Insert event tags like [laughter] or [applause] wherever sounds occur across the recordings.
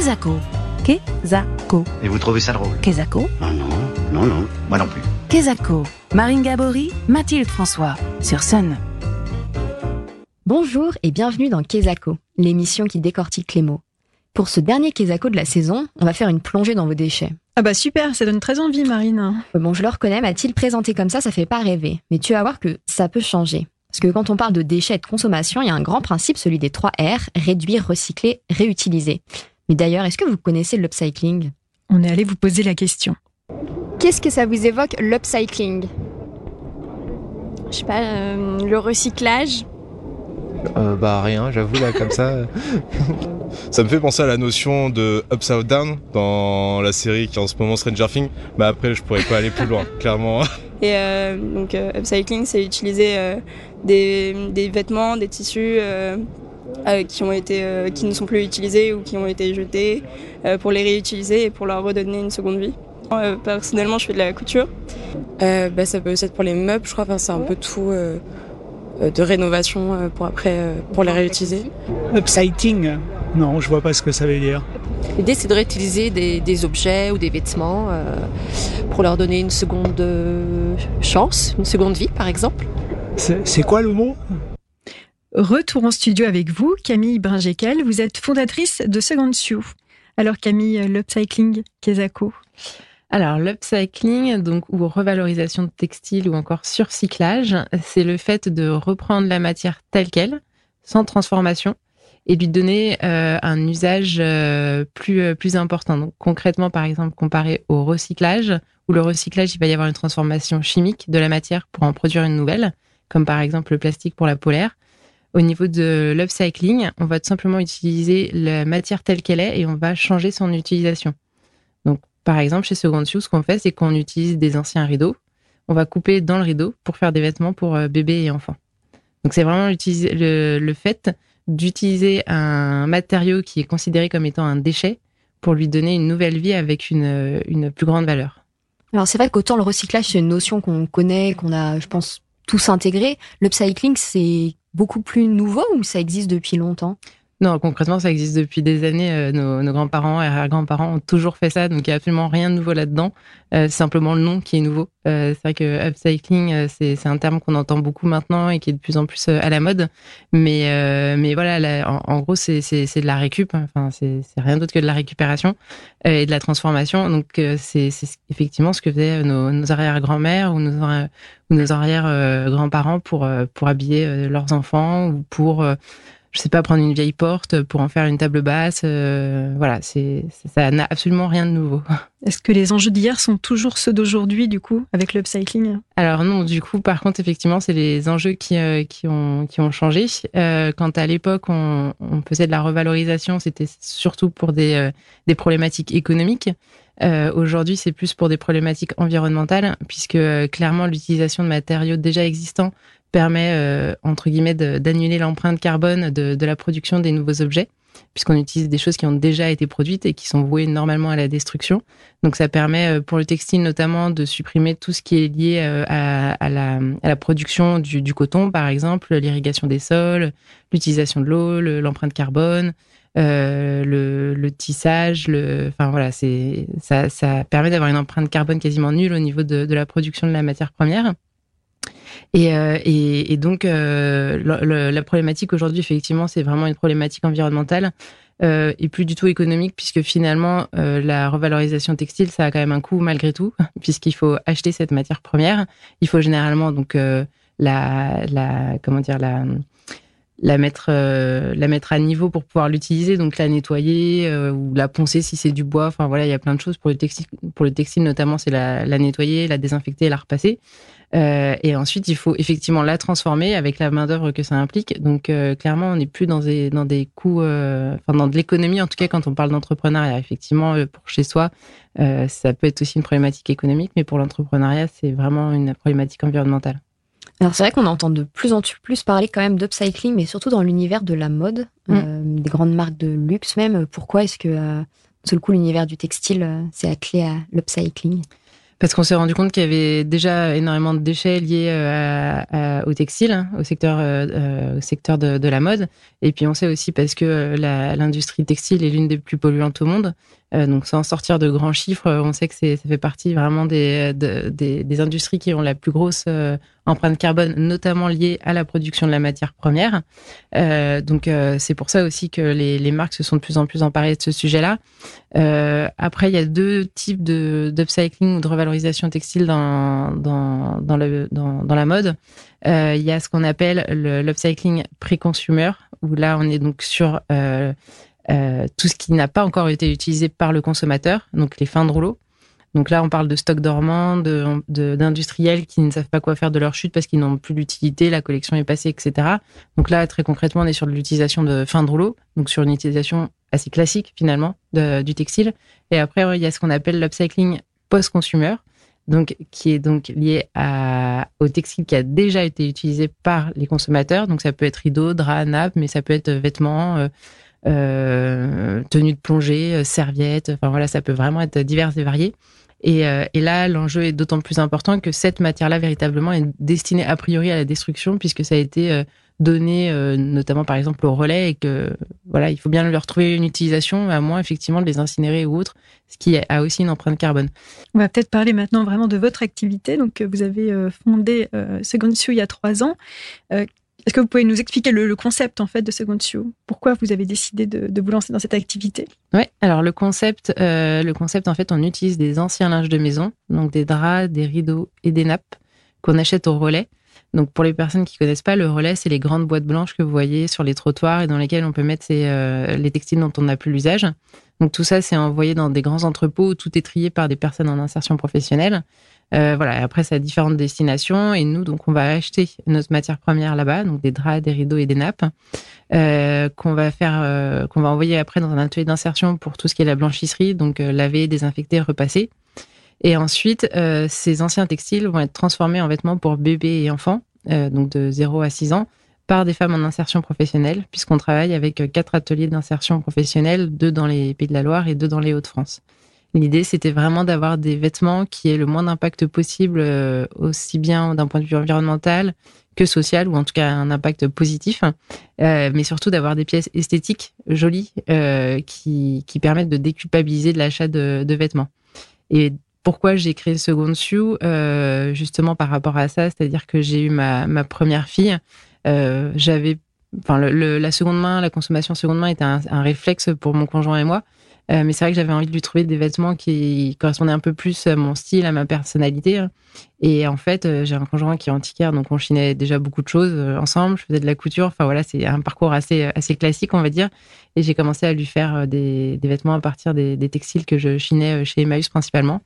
Kezako. Kezako. Et vous trouvez ça drôle Kezako. Non, non, non, non, moi non plus. Kezako. Marine Gabory, Mathilde François. Sur Sun. Bonjour et bienvenue dans Kezako, l'émission qui décortique les mots. Pour ce dernier Kezako de la saison, on va faire une plongée dans vos déchets. Ah bah super, ça donne très envie Marine. Bon, je le reconnais, Mathilde, présenté comme ça, ça fait pas rêver. Mais tu vas voir que ça peut changer. Parce que quand on parle de déchets et de consommation, il y a un grand principe, celui des 3 R, réduire, recycler, réutiliser. Mais d'ailleurs, est-ce que vous connaissez l'upcycling? On est allé vous poser la question. Qu'est-ce que ça vous évoque l'upcycling? Je sais pas, euh, le recyclage Euh, bah rien, j'avoue là comme ça. [laughs] Ça me fait penser à la notion de upside down dans la série qui est en ce moment Stranger Things, mais après je pourrais pas aller plus loin, clairement. [laughs] Et euh, donc euh, upcycling, c'est utiliser euh, des, des vêtements, des tissus euh, qui ont été, euh, qui ne sont plus utilisés ou qui ont été jetés euh, pour les réutiliser et pour leur redonner une seconde vie. Euh, personnellement, je fais de la couture. Euh, bah, ça peut aussi être pour les meubles, je crois. Enfin, c'est un peu tout de rénovation euh, pour après euh, pour les réutiliser. Upcycling Non, je vois pas ce que ça veut dire. L'idée, c'est de réutiliser des, des objets ou des vêtements euh, pour leur donner une seconde chance, une seconde vie, par exemple. C'est quoi le mot? Retour en studio avec vous, Camille Bringekel. Vous êtes fondatrice de Second Sioux. Alors Camille, euh, l'upcycling, Kezako Alors, l'upcycling, donc, ou revalorisation de textile ou encore surcyclage, c'est le fait de reprendre la matière telle qu'elle, sans transformation, et lui donner euh, un usage euh, plus, plus important. Donc, concrètement, par exemple, comparé au recyclage, où le recyclage, il va y avoir une transformation chimique de la matière pour en produire une nouvelle, comme par exemple le plastique pour la polaire. Au niveau de l'upcycling, on va tout simplement utiliser la matière telle qu'elle est et on va changer son utilisation. Donc, par exemple, chez Second Sioux, ce qu'on fait, c'est qu'on utilise des anciens rideaux. On va couper dans le rideau pour faire des vêtements pour euh, bébés et enfants. Donc, c'est vraiment le, le fait d'utiliser un matériau qui est considéré comme étant un déchet pour lui donner une nouvelle vie avec une, une plus grande valeur. Alors c'est vrai qu'autant le recyclage, c'est une notion qu'on connaît, qu'on a, je pense, tous intégré. L'upcycling, c'est beaucoup plus nouveau ou ça existe depuis longtemps? Non, concrètement, ça existe depuis des années. Euh, nos, nos grands-parents et arrière-grands-parents ont toujours fait ça, donc il n'y a absolument rien de nouveau là-dedans. Euh, c'est simplement le nom qui est nouveau. Euh, c'est vrai que upcycling, euh, c'est un terme qu'on entend beaucoup maintenant et qui est de plus en plus euh, à la mode. Mais, euh, mais voilà, la- en, gros, c'est c'est- c'est de la récup. Enfin, c'est c'est rien d'autre que de la récupération et de la transformation. Donc, c'est effectivement ce que faisaient nos, nos arrière-grand-mères ou nos, ou nos arrière-grands-parents pour, pour habiller leurs enfants ou pour je sais pas, prendre une vieille porte pour en faire une table basse. euh, voilà, c'est ça n'a absolument rien de nouveau. [laughs] Est-ce que les enjeux d'hier sont toujours ceux d'aujourd'hui, du coup, avec l'upcycling? Alors non, du coup, par contre, effectivement, c'est les enjeux qui, euh, qui, ont, qui ont changé. Euh, quand à l'époque, on, on faisait de la revalorisation, c'était surtout pour des, euh, des problématiques économiques. Euh, Aujourd'hui, c'est plus pour des problématiques environnementales, puisque euh, clairement, l'utilisation de matériaux déjà existants permet, euh, entre guillemets, d'annuler l'empreinte carbone de, de la production des nouveaux objets, puisqu'on utilise des choses qui ont déjà été produites et qui sont vouées normalement à la destruction. Donc ça permet euh, pour le textile notamment de supprimer tout ce qui est lié euh, à, à la, à la production du, du coton, par exemple, l'irrigation des sols, l'utilisation de l'eau, le- l'empreinte carbone, euh, le, le tissage, le, enfin voilà, c'est ça, ça permet d'avoir une empreinte carbone quasiment nulle au niveau de, de la production de la matière première. Et, euh, et, donc, euh, la problématique aujourd'hui, effectivement, c'est vraiment une problématique environnementale euh, et plus du tout économique, puisque finalement, la revalorisation textile, ça a quand même un coût malgré tout, [laughs] puisqu'il faut acheter cette matière première. Il faut généralement donc la, comment dire, la mettre la mettre à niveau pour pouvoir l'utiliser donc la nettoyer ou la poncer si c'est du bois enfin voilà il y a plein de choses pour le textile pour le textile notamment c'est la, la nettoyer la désinfecter la repasser Euh, et ensuite il faut effectivement la transformer avec la main d'œuvre que ça implique donc euh, clairement on n'est plus dans des dans des coûts euh, enfin dans de l'économie en tout cas quand on parle d'entrepreneuriat effectivement pour chez soi ça peut être aussi une problématique économique mais pour l'entrepreneuriat c'est vraiment une problématique environnementale Alors c'est vrai qu'on entend de plus en plus parler quand même d'upcycling, mais surtout dans l'univers de la mode, Mm. euh, des grandes marques de luxe même. Pourquoi est-ce que euh, d'un seul coup l'univers du textile euh, s'est attelé à l'upcycling? Parce qu'on s'est rendu compte qu'il y avait déjà énormément de déchets liés euh, au textile, hein, au secteur, euh, euh, au secteur de, la mode. Et puis on sait aussi parce que l'industrie textile est l'une des plus polluantes au monde. Euh, donc sans sortir de grands chiffres, on sait que ça fait partie vraiment des, des, des, industries qui ont la plus grosse euh, empreinte carbone, notamment liée à la production de la matière première. Euh, donc c'est pour ça aussi que les, les, marques se sont de plus en plus emparées de ce sujet-là. après, il y a deux types de d'upcycling ou de revalorisation textile dans dans dans, le, dans, dans la mode. Il y a ce qu'on appelle l'upcycling pré-consumer, où là on est donc sur euh, tout ce qui n'a pas encore été utilisé par le consommateur, donc les fins de rouleau. Donc là, on parle de stocks dormants, d'industriels de, qui ne savent pas quoi faire de leur chute parce qu'ils n'ont plus d'utilité, la collection est passée, etc. Donc là, très concrètement, on est sur l'utilisation de fins de rouleau, donc sur une utilisation assez classique finalement du textile. Et après, il y a ce qu'on appelle l'upcycling post-consumer, donc qui est donc lié au textile qui a déjà été utilisé par les consommateurs. Donc ça peut être rideau, drap, nappe, mais ça peut être vêtements. Euh, tenue de plongée, euh, serviettes, enfin voilà, ça peut vraiment être divers et varié. Et, euh, et là, l'enjeu est d'autant plus important que cette matière-là, véritablement, est destinée a priori à la destruction, puisque ça a été euh, donné, notamment par exemple au relais, et que voilà, il faut bien leur trouver une utilisation, à moins effectivement de les incinérer ou autre, ce qui a aussi une empreinte carbone. On va peut-être parler maintenant vraiment de votre activité. Donc, vous avez fondé Second il y a trois ans. Est-ce que vous pouvez nous expliquer le, concept en fait de Second Shoe? Pourquoi vous avez décidé de, vous lancer dans cette activité? Oui, alors le concept, euh, le concept en fait, on utilise des anciens linges de maison, donc des draps, des rideaux et des nappes qu'on achète au relais. Donc pour les personnes qui connaissent pas, le relais, c'est les grandes boîtes blanches que vous voyez sur les trottoirs et dans lesquelles on peut mettre euh, les textiles dont on n'a plus l'usage. Donc tout ça, c'est envoyé dans des grands entrepôts où tout est trié par des personnes en insertion professionnelle. Euh, voilà. après, ça a différentes destinations et nous, donc, on va acheter notre matière première là-bas, donc des draps, des rideaux et des nappes, euh, qu'on va faire, euh, qu'on va envoyer après dans un atelier d'insertion pour tout ce qui est la blanchisserie, donc euh, laver, désinfecter, repasser. Et ensuite, euh, ces anciens textiles vont être transformés en vêtements pour bébés et enfants, donc de 0 à 6 ans, par des femmes en insertion professionnelle, puisqu'on travaille avec quatre ateliers d'insertion professionnelle, deux dans les Pays de la Loire et deux dans les Hauts-de-France. L'idée, c'était vraiment d'avoir des vêtements qui aient le moins d'impact possible, euh, aussi bien d'un point de vue environnemental que social, ou en tout cas un impact positif, euh, mais surtout d'avoir des pièces esthétiques, jolies, euh, qui, qui permettent de déculpabiliser de l'achat de, de, vêtements. Et pourquoi j'ai créé Second Sue euh, Justement par rapport à ça, c'est-à-dire que j'ai eu ma, ma première fille, euh, j'avais enfin la seconde main, la consommation seconde main était un, un, réflexe pour mon conjoint et moi. Euh, mais c'est vrai que j'avais envie de lui trouver des vêtements qui correspondaient un peu plus à mon style, à ma personnalité. Et en fait, euh, j'ai un conjoint qui est antiquaire, donc on chinait déjà beaucoup de choses euh, ensemble. Je faisais de la couture. Enfin voilà, c'est un parcours assez assez classique, on va dire. Et j'ai commencé à lui faire des, des vêtements à partir des, des, textiles que je chinais chez Emmaüs principalement.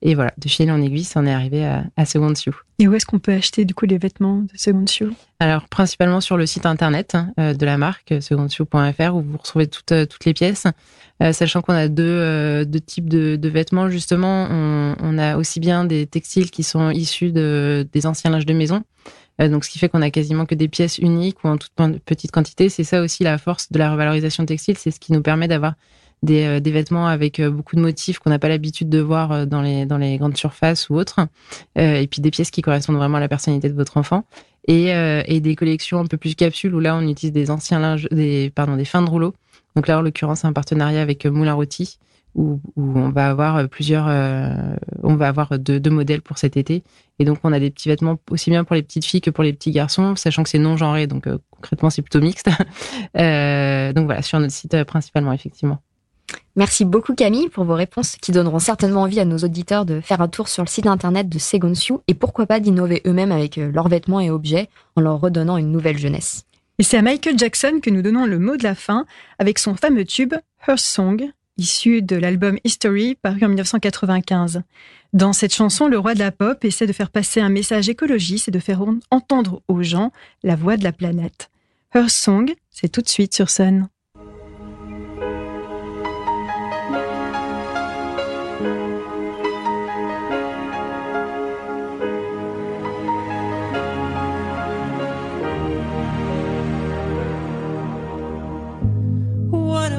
Et voilà, de fil en aiguille, ça en est arrivé à, à Second Sue. Et où est-ce qu'on peut acheter du coup les vêtements de Second Sue Alors principalement sur le site internet hein, de la marque secondsue.fr où vous retrouvez toutes toutes les pièces. Euh, sachant qu'on a deux, euh, deux types de, de, vêtements. Justement, on, on, a aussi bien des textiles qui sont issus de, des anciens linges de maison. Euh, donc, ce qui fait qu'on a quasiment que des pièces uniques ou en toute petite quantité. C'est ça aussi la force de la revalorisation textile. C'est ce qui nous permet d'avoir des, des, vêtements avec beaucoup de motifs qu'on n'a pas l'habitude de voir dans les, grandes surfaces ou autres. et puis des pièces qui correspondent vraiment à la personnalité de votre enfant. Et, et des collections un peu plus capsules où là, on utilise des anciens linges, des, pardon, des fins de rouleau donc là, en l'occurrence, un partenariat avec euh, Moulin Rôti où, on va avoir euh, plusieurs, euh, on va avoir deux, modèles pour cet été. Et donc, on a des petits vêtements aussi bien pour les petites filles que pour les petits garçons, sachant que c'est non genré, donc concrètement, c'est plutôt mixte. [laughs] euh, donc voilà, sur notre site principalement, effectivement. Merci beaucoup Camille pour vos réponses qui donneront certainement envie à nos auditeurs de faire un tour sur le site internet de Segonsiu et pourquoi pas d'innover eux-mêmes avec leurs vêtements et objets en leur redonnant une nouvelle jeunesse. Et c'est à Michael Jackson que nous donnons le mot de la fin avec son fameux tube Her Song, issu de l'album History paru en 1995. Dans cette chanson, le roi de la pop essaie de faire passer un message écologiste et de faire entendre aux gens la voix de la planète. Her Song, c'est tout de suite sur Sun.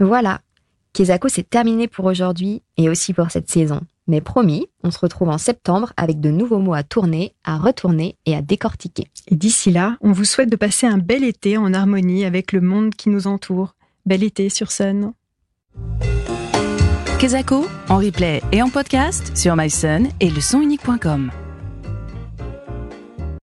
Voilà, Kezako c'est terminé pour aujourd'hui et aussi pour cette saison. Mais promis, on se retrouve en septembre avec de nouveaux mots à tourner, à retourner et à décortiquer. Et d'ici là, on vous souhaite de passer un bel été en harmonie avec le monde qui nous entoure. Bel été sur Sun. Kezako, en replay et en podcast sur mysun et le sonunique.com.